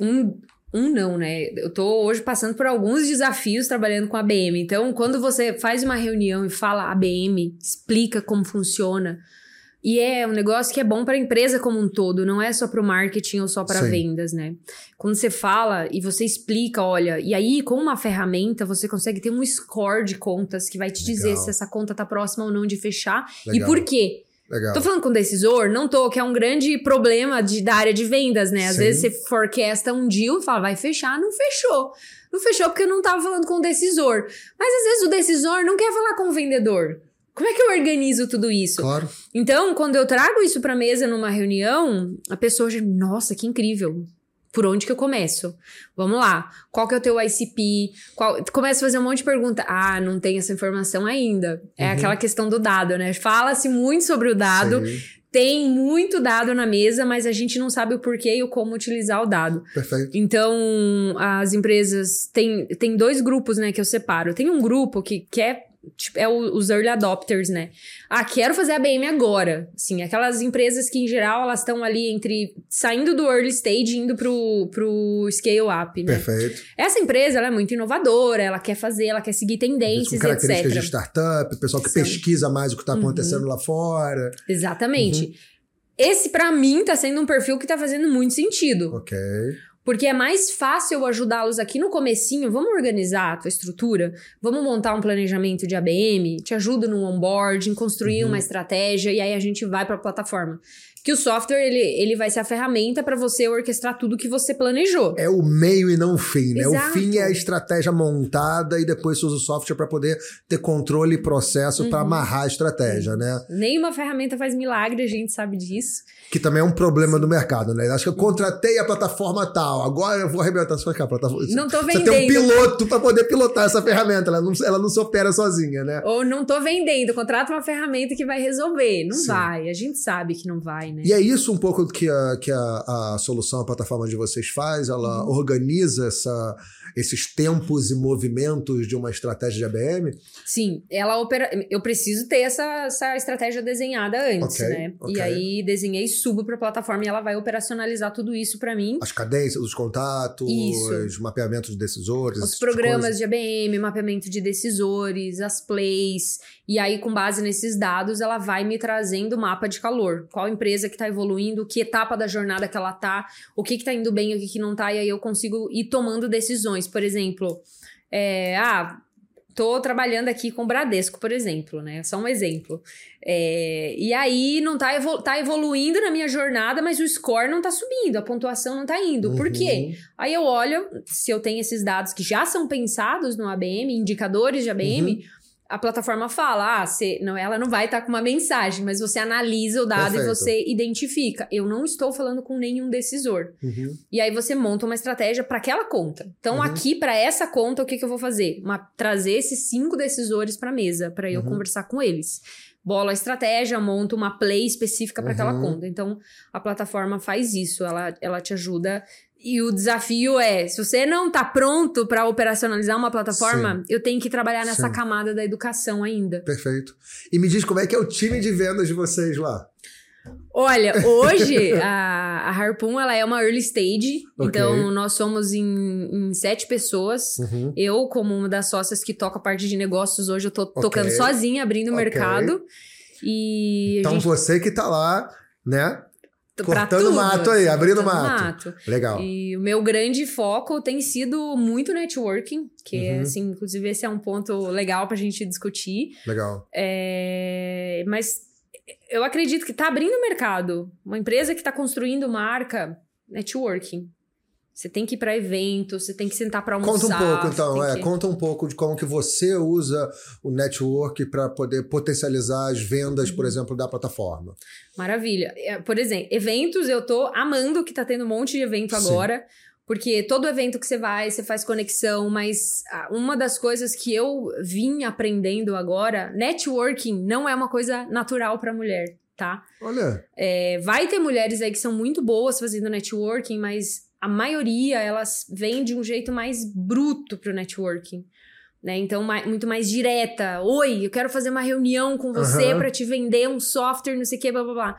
Um, um não, né? Eu tô hoje passando por alguns desafios trabalhando com a BM. Então, quando você faz uma reunião e fala ABM, explica como funciona, e é um negócio que é bom para a empresa como um todo, não é só para o marketing ou só para vendas, né? Quando você fala e você explica, olha, e aí com uma ferramenta você consegue ter um score de contas que vai te Legal. dizer se essa conta tá próxima ou não de fechar Legal. e por quê. Legal. Tô falando com decisor? Não tô, que é um grande problema de, da área de vendas, né? Às Sim. vezes você forecasta um deal e fala, vai fechar, não fechou. Não fechou porque eu não tava falando com o decisor. Mas às vezes o decisor não quer falar com o vendedor. Como é que eu organizo tudo isso? Claro. Então, quando eu trago isso para mesa numa reunião, a pessoa já, nossa, que incrível. Por onde que eu começo? Vamos lá. Qual que é o teu ICP? Qual... Começa a fazer um monte de pergunta. Ah, não tem essa informação ainda. É uhum. aquela questão do dado, né? Fala-se muito sobre o dado. Sim. Tem muito dado na mesa, mas a gente não sabe o porquê e o como utilizar o dado. Perfeito. Então, as empresas. Tem, tem dois grupos, né, que eu separo. Tem um grupo que quer tipo, é o, os early adopters, né? Ah, quero fazer a BM agora. Assim, aquelas empresas que, em geral, elas estão ali entre saindo do early stage e indo pro, pro scale up, né? Perfeito. Essa empresa, ela é muito inovadora, ela quer fazer, ela quer seguir tendências, com características de startup, pessoal que Sim. pesquisa mais o que está acontecendo uhum. lá fora. Exatamente. Uhum. Esse, para mim, tá sendo um perfil que tá fazendo muito sentido. Ok. Porque é mais fácil eu ajudá-los aqui no comecinho, vamos organizar a tua estrutura, vamos montar um planejamento de ABM, te ajudo no onboarding, construir uhum. uma estratégia e aí a gente vai para a plataforma que o software ele, ele vai ser a ferramenta para você orquestrar tudo que você planejou. É o meio e não o fim, né? Exato. O fim é a estratégia montada e depois você usa o software para poder ter controle e processo uhum. para amarrar a estratégia, né? Nenhuma ferramenta faz milagre, a gente sabe disso. Que também é um problema Sim. do mercado, né? Acho que eu contratei a plataforma tal, agora eu vou arrebentar sua plataforma. Não tô vendendo. Você tem um piloto para poder pilotar essa ferramenta, ela não, ela não se opera sozinha, né? Ou não tô vendendo, contrata uma ferramenta que vai resolver. Não Sim. vai, a gente sabe que não vai né? E é isso um pouco que a, que a, a solução, a plataforma de vocês faz, ela uhum. organiza essa, esses tempos e movimentos de uma estratégia de ABM? Sim, ela opera. Eu preciso ter essa, essa estratégia desenhada antes, okay, né? Okay. E aí desenhei subo para a plataforma e ela vai operacionalizar tudo isso para mim. As cadências, os contatos, isso. mapeamento de decisores. Os programas de, de ABM, mapeamento de decisores, as plays. E aí, com base nesses dados, ela vai me trazendo o mapa de calor. Qual empresa que está evoluindo, que etapa da jornada que ela tá, o que, que tá indo bem, o que, que não tá, e aí eu consigo ir tomando decisões. Por exemplo, é, ah, tô trabalhando aqui com Bradesco, por exemplo, né? Só um exemplo. É, e aí não tá, evolu tá evoluindo na minha jornada, mas o score não tá subindo, a pontuação não tá indo. Uhum. Por quê? Uhum. Aí eu olho, se eu tenho esses dados que já são pensados no ABM, indicadores de ABM, uhum a plataforma fala, ah, você, não, ela não vai estar tá com uma mensagem, mas você analisa o dado Perfeito. e você identifica. Eu não estou falando com nenhum decisor. Uhum. E aí você monta uma estratégia para aquela conta. Então, uhum. aqui, para essa conta, o que, que eu vou fazer? Uma, trazer esses cinco decisores para mesa, para eu uhum. conversar com eles. Bola a estratégia, monta uma play específica para aquela uhum. conta. Então, a plataforma faz isso, ela, ela te ajuda e o desafio é, se você não está pronto para operacionalizar uma plataforma, Sim. eu tenho que trabalhar nessa Sim. camada da educação ainda. Perfeito. E me diz como é que é o time de vendas de vocês lá? Olha, hoje a, a Harpoon ela é uma early stage, okay. então nós somos em, em sete pessoas. Uhum. Eu, como uma das sócias que toca a parte de negócios, hoje eu tô okay. tocando sozinha, abrindo o okay. mercado. E então gente... você que tá lá, né? Cortando mato aí, abrindo mato. mato. Legal. E o meu grande foco tem sido muito networking, que uhum. assim, inclusive esse é um ponto legal pra gente discutir. Legal. É, mas eu acredito que tá abrindo mercado. Uma empresa que tá construindo marca, networking. Você tem que ir para evento, você tem que sentar para almoçar. Conta um pouco, então, é, que... conta um pouco de como que você usa o network para poder potencializar as vendas, uhum. por exemplo, da plataforma. Maravilha. É, por exemplo, eventos, eu tô amando que tá tendo um monte de evento Sim. agora. Porque todo evento que você vai, você faz conexão, mas uma das coisas que eu vim aprendendo agora, networking não é uma coisa natural para mulher, tá? Olha. É, vai ter mulheres aí que são muito boas fazendo networking, mas a maioria elas vêm de um jeito mais bruto pro networking. Né? Então, mais, muito mais direta. Oi, eu quero fazer uma reunião com você uhum. para te vender um software, não sei o que, blá blá blá.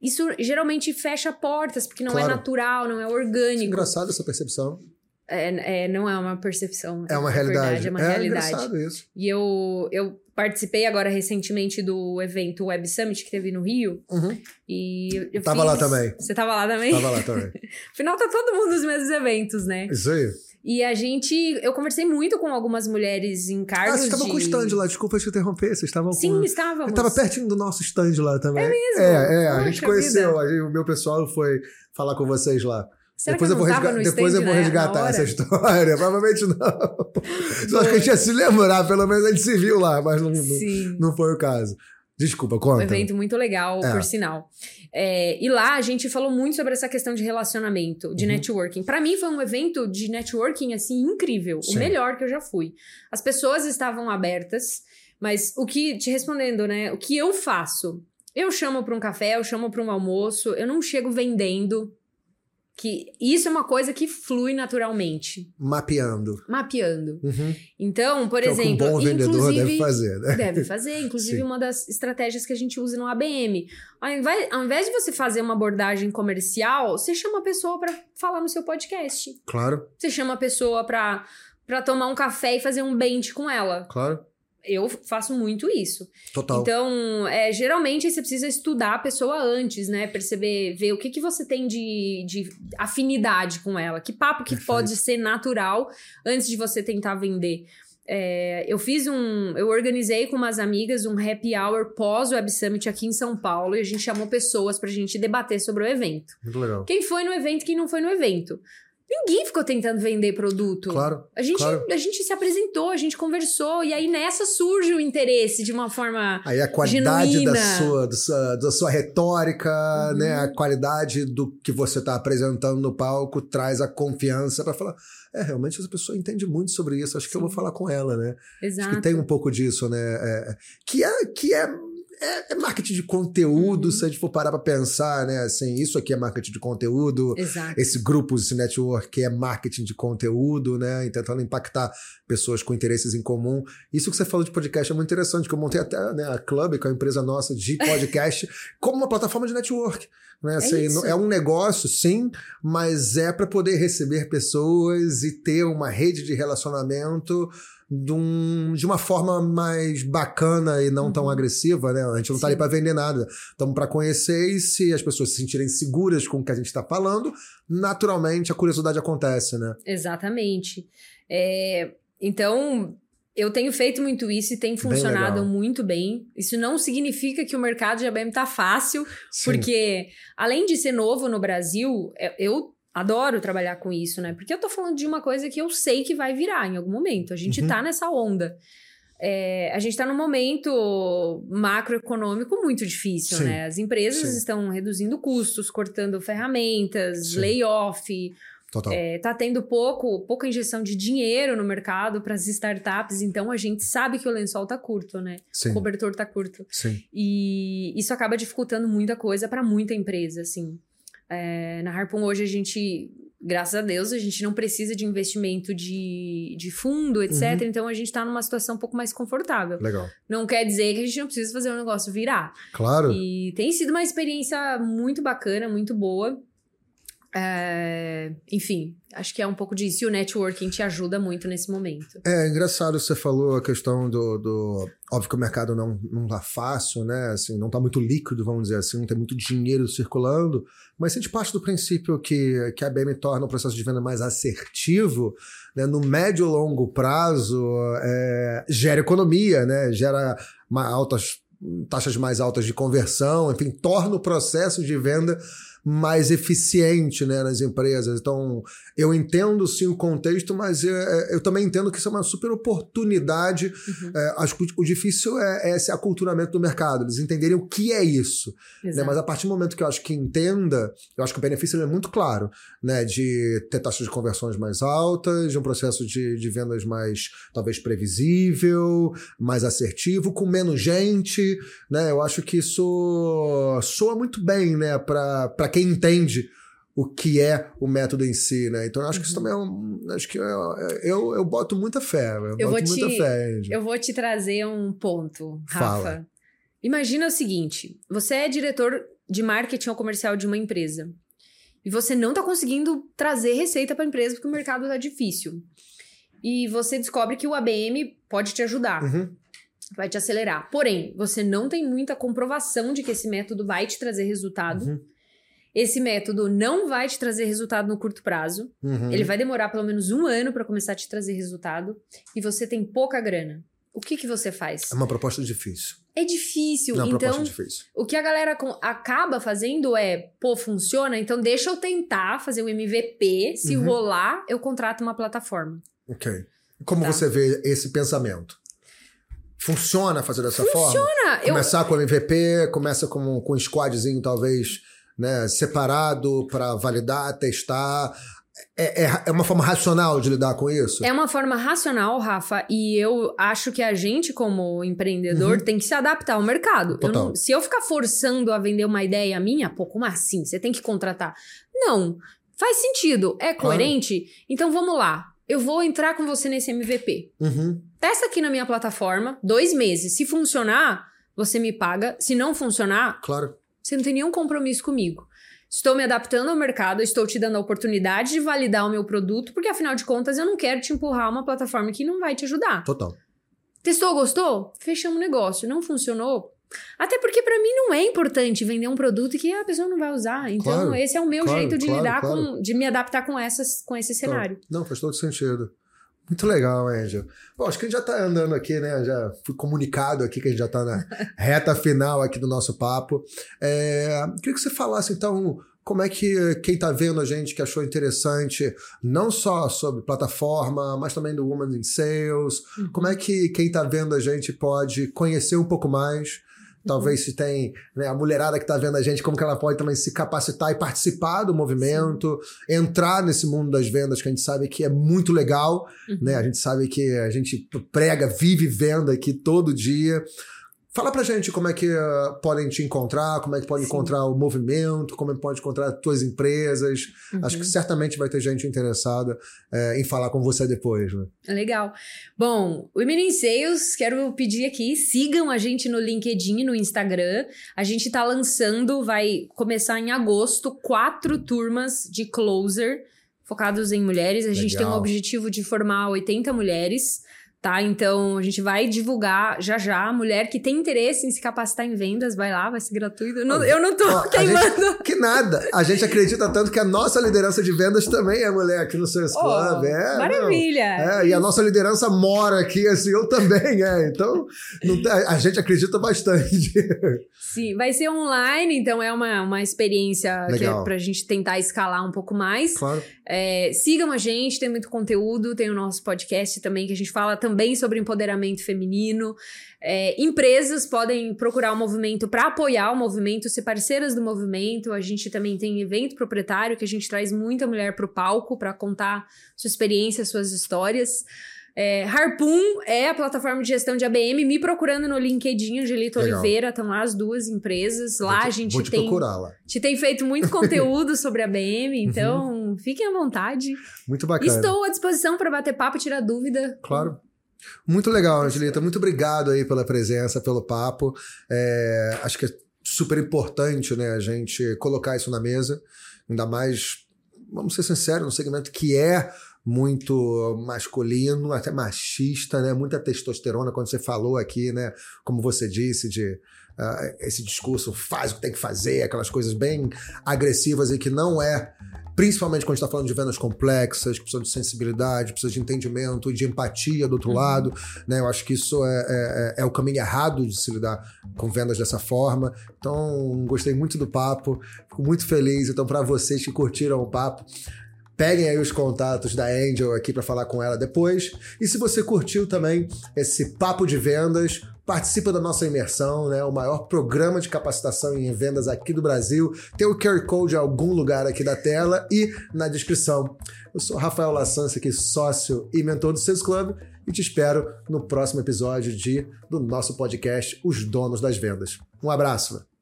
Isso geralmente fecha portas, porque não é claro. é natural, não é orgânico. É engraçado essa percepção. É, é, não é uma percepção. É uma realidade. Verdade, é uma é realidade. engraçado isso. E eu, eu participei agora recentemente do evento Web Summit que teve no Rio. Uhum. E eu tava fiz... lá também. Você tava lá também? Tava lá também. Afinal, tá todo mundo nos mesmos eventos, né? Isso aí. E a gente. Eu conversei muito com algumas mulheres em cargos. Ah, vocês estavam de... com o stand lá, desculpa te interromper. Vocês estavam Sim, com. estávamos. Eu tava pertinho do nosso stand lá também. É mesmo? É, é. a gente conheceu, a gente, o meu pessoal foi falar com vocês lá. Será depois eu, vou, resga depois eu vou resgatar essa história. Provavelmente não. Só que a gente ia se lembrar, pelo menos a gente se viu lá, mas não, não, não foi o caso. Desculpa, conta. Um evento muito legal, é. por sinal. É, e lá a gente falou muito sobre essa questão de relacionamento, de uhum. networking. Para mim foi um evento de networking assim incrível, Sim. o melhor que eu já fui. As pessoas estavam abertas, mas o que te respondendo, né? O que eu faço? Eu chamo para um café, eu chamo para um almoço, eu não chego vendendo, que isso é uma coisa que flui naturalmente. Mapeando. Mapeando. Uhum. Então, por que exemplo. É um bom vendedor deve fazer, né? Deve fazer. Inclusive, uma das estratégias que a gente usa no ABM. Ao invés, ao invés de você fazer uma abordagem comercial, você chama a pessoa para falar no seu podcast. Claro. Você chama a pessoa para tomar um café e fazer um bench com ela. Claro eu faço muito isso. Total. Então, é, geralmente você precisa estudar a pessoa antes, né? Perceber, ver o que, que você tem de, de afinidade com ela. Que papo que Perfeito. pode ser natural antes de você tentar vender. É, eu fiz um. Eu organizei com umas amigas um happy hour pós Web Summit aqui em São Paulo e a gente chamou pessoas pra gente debater sobre o evento. Muito legal. Quem foi no evento quem não foi no evento. Ninguém ficou tentando vender produto. Claro. A gente, claro. a gente se apresentou, a gente conversou, e aí nessa surge o interesse de uma forma. Aí a qualidade genuína. da sua, da sua, da sua retórica, uhum. né? A qualidade do que você está apresentando no palco traz a confiança para falar. É, realmente essa pessoa entende muito sobre isso. Acho Sim. que eu vou falar com ela, né? Exato. Acho que tem um pouco disso, né? É, que é. Que é é, é, marketing de conteúdo, uhum. se a gente for parar para pensar, né? Assim, isso aqui é marketing de conteúdo. Exato. Esse grupo, esse network é marketing de conteúdo, né? E tentando impactar pessoas com interesses em comum. Isso que você falou de podcast é muito interessante, que eu montei até né, a Club, que é uma empresa nossa de podcast, como uma plataforma de network. Né? Assim, é, é, um negócio, sim, mas é para poder receber pessoas e ter uma rede de relacionamento de, um, de uma forma mais bacana e não uhum. tão agressiva, né? A gente não está ali para vender nada. Estamos para conhecer e se as pessoas se sentirem seguras com o que a gente está falando, naturalmente a curiosidade acontece, né? Exatamente. É, então, eu tenho feito muito isso e tem funcionado bem muito bem. Isso não significa que o mercado de ABM tá fácil, Sim. porque além de ser novo no Brasil, é, eu adoro trabalhar com isso, né? Porque eu tô falando de uma coisa que eu sei que vai virar em algum momento. A gente uhum. tá nessa onda. É, a gente tá num momento macroeconômico muito difícil, Sim. né? As empresas Sim. estão reduzindo custos, cortando ferramentas, Sim. layoff. Total. É, tá tendo pouco, pouca injeção de dinheiro no mercado para as startups, então a gente sabe que o lençol tá curto, né? Sim. O cobertor tá curto. Sim. E isso acaba dificultando muita coisa para muita empresa, assim. É, na Harpoon hoje a gente, graças a Deus, a gente não precisa de investimento de, de fundo, etc. Uhum. Então a gente tá numa situação um pouco mais confortável. Legal. Não quer dizer que a gente não precisa fazer o um negócio virar. Claro. E tem sido uma experiência muito bacana, muito boa. É, enfim, acho que é um pouco disso. E o networking te ajuda muito nesse momento. É engraçado você falou a questão do. do óbvio que o mercado não, não tá fácil, né? Assim, não tá muito líquido, vamos dizer assim, não tem muito dinheiro circulando. Mas se a gente parte do princípio que, que a BM torna o processo de venda mais assertivo, né, no médio e longo prazo, é, gera economia, né? Gera altas taxas mais altas de conversão, enfim, torna o processo de venda mais eficiente né, nas empresas. Então, eu entendo sim o contexto, mas eu, eu também entendo que isso é uma super oportunidade. Uhum. É, acho que o, o difícil é, é, esse aculturamento do mercado, eles entenderem o que é isso. Né? Mas a partir do momento que eu acho que entenda, eu acho que o benefício é muito claro, né? De ter taxas de conversões mais altas, de um processo de, de vendas mais, talvez, previsível, mais assertivo, com menos gente, né? Eu acho que isso soa muito bem, né? Para quem entende o que é o método em si, né? Então eu acho que isso uhum. também é um. Acho que eu, eu, eu boto muita fé. Eu, eu boto muita fé. Eu vou te trazer um ponto, Rafa. Fala. Imagina o seguinte: você é diretor de marketing ou comercial de uma empresa. E você não está conseguindo trazer receita para a empresa porque o mercado está difícil. E você descobre que o ABM pode te ajudar. Uhum. Vai te acelerar. Porém, você não tem muita comprovação de que esse método vai te trazer resultado. Uhum esse método não vai te trazer resultado no curto prazo. Uhum. Ele vai demorar pelo menos um ano para começar a te trazer resultado. E você tem pouca grana. O que, que você faz? É uma proposta difícil. É difícil. Não, é então, difícil. o que a galera acaba fazendo é, pô, funciona, então deixa eu tentar fazer um MVP. Se uhum. rolar, eu contrato uma plataforma. Ok. Como tá. você vê esse pensamento? Funciona fazer dessa Funciona. forma? Funciona. Começar eu... com MVP, começa com, com um squadzinho, talvez né, separado para validar, testar. É, é, é, uma forma racional de lidar com isso? É uma forma racional, Rafa, e eu acho que a gente, como empreendedor, uhum. tem que se adaptar ao mercado. Eu não, se eu ficar forçando a vender uma ideia minha, pô, como assim? Você tem que contratar. Não, faz sentido, é coerente. Claro. Então vamos lá. Eu vou entrar com você nesse MVP. Uhum. Testa aqui na minha plataforma, dois meses. Se funcionar, você me paga. Se não funcionar, claro você não tem nenhum compromisso comigo. Estou me adaptando ao mercado, estou te dando a oportunidade de validar o meu produto, porque afinal de contas eu não quero te empurrar uma plataforma que não vai te ajudar. Total. Testou, gostou? Fechamos o negócio. Não funcionou? Até porque para mim não é importante vender um produto que a pessoa não vai usar. Então, claro, esse é o meu claro, jeito de claro, lidar com, de me adaptar com essas, com esse cenário. Não, faz todo sentido. Muito legal, Angel. Bom, acho que a gente já está andando aqui, né? Já fui comunicado aqui que a gente já está na reta final aqui do nosso papo. É, queria que você falasse, então, como é que quem está vendo a gente que achou interessante, não só sobre plataforma, mas também do Woman in Sales, uhum. como é que quem está vendo a gente pode conhecer um pouco mais Talvez se tem né, a mulherada que está vendo a gente, como que ela pode também se capacitar e participar do movimento, Sim. entrar nesse mundo das vendas que a gente sabe que é muito legal, uhum. né? A gente sabe que a gente prega, vive venda aqui todo dia. Fala pra gente como é que uh, podem te encontrar, como é que pode Sim. encontrar o movimento, como é que pode encontrar as tuas empresas. Uhum. Acho que certamente vai ter gente interessada uh, em falar com você depois. Né? Legal. Bom, Women in Sales, quero pedir aqui, sigam a gente no LinkedIn no Instagram. A gente tá lançando, vai começar em agosto, quatro turmas de closer focados em mulheres. A Legal. gente tem um objetivo de formar 80 mulheres tá? Então a gente vai divulgar já já. Mulher que tem interesse em se capacitar em vendas, vai lá, vai ser gratuito. Eu não, eu não tô Ó, queimando. Gente, que nada. A gente acredita tanto que a nossa liderança de vendas também é mulher aqui no Seus Club. Oh, é, maravilha. É, e a nossa liderança mora aqui, assim, eu também, é. Então, não, a gente acredita bastante. Sim, vai ser online, então é uma, uma experiência Legal. que é pra gente tentar escalar um pouco mais. Claro. É, sigam a gente, tem muito conteúdo, tem o nosso podcast também, que a gente fala também sobre empoderamento feminino. É, empresas podem procurar o movimento para apoiar o movimento, ser parceiras do movimento. A gente também tem evento proprietário que a gente traz muita mulher para o palco para contar sua experiência, suas histórias. É, Harpoon é a plataforma de gestão de ABM. Me procurando no LinkedIn, Angelito Legal. Oliveira, estão lá as duas empresas. Lá te, a gente te tem. Procurar lá. Te tem feito muito conteúdo sobre a ABM, uhum. então uhum. fiquem à vontade. Muito bacana. Estou à disposição para bater papo e tirar dúvida. Claro. Muito legal, Angelita. Muito obrigado aí pela presença, pelo papo. É, acho que é super importante né, a gente colocar isso na mesa, ainda mais, vamos ser sinceros, no segmento que é muito masculino, até machista, né? Muita testosterona, quando você falou aqui, né? Como você disse, de uh, esse discurso faz o que tem que fazer, aquelas coisas bem agressivas e que não é principalmente quando está falando de vendas complexas, que precisam de sensibilidade, precisa de entendimento de empatia do outro uhum. lado. Né? Eu acho que isso é, é, é, o caminho errado de se lidar com vendas dessa forma. Então, gostei muito do papo, fico muito feliz. Então, para vocês que curtiram o papo, Peguem aí os contatos da Angel aqui para falar com ela depois. E se você curtiu também esse papo de vendas, participa da nossa imersão, né? O maior programa de capacitação em vendas aqui do Brasil. Tem o QR Code em algum lugar aqui da tela e na descrição. Eu sou Rafael Lassance, aqui sócio e mentor do Sales Club e te espero no próximo episódio de, do nosso podcast Os Donos das Vendas. Um abraço!